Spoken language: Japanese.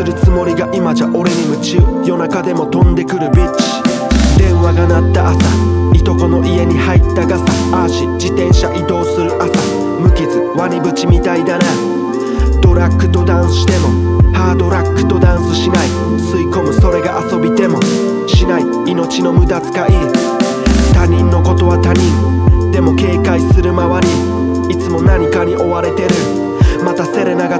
するつもりが今じゃ俺に夢中。夜中でも飛んでくるビッチ。電話が鳴った朝いとこの家に入った傘アーシ自転車移動する朝。無傷ワニブチみたいだな。ドラッグとダンスしてもハードラックとダンスしない。吸い込むそれが遊びでもしない。命の無駄遣い。他人のことは他人。でも警戒する周り。いつも何かに追われてる。またセレナが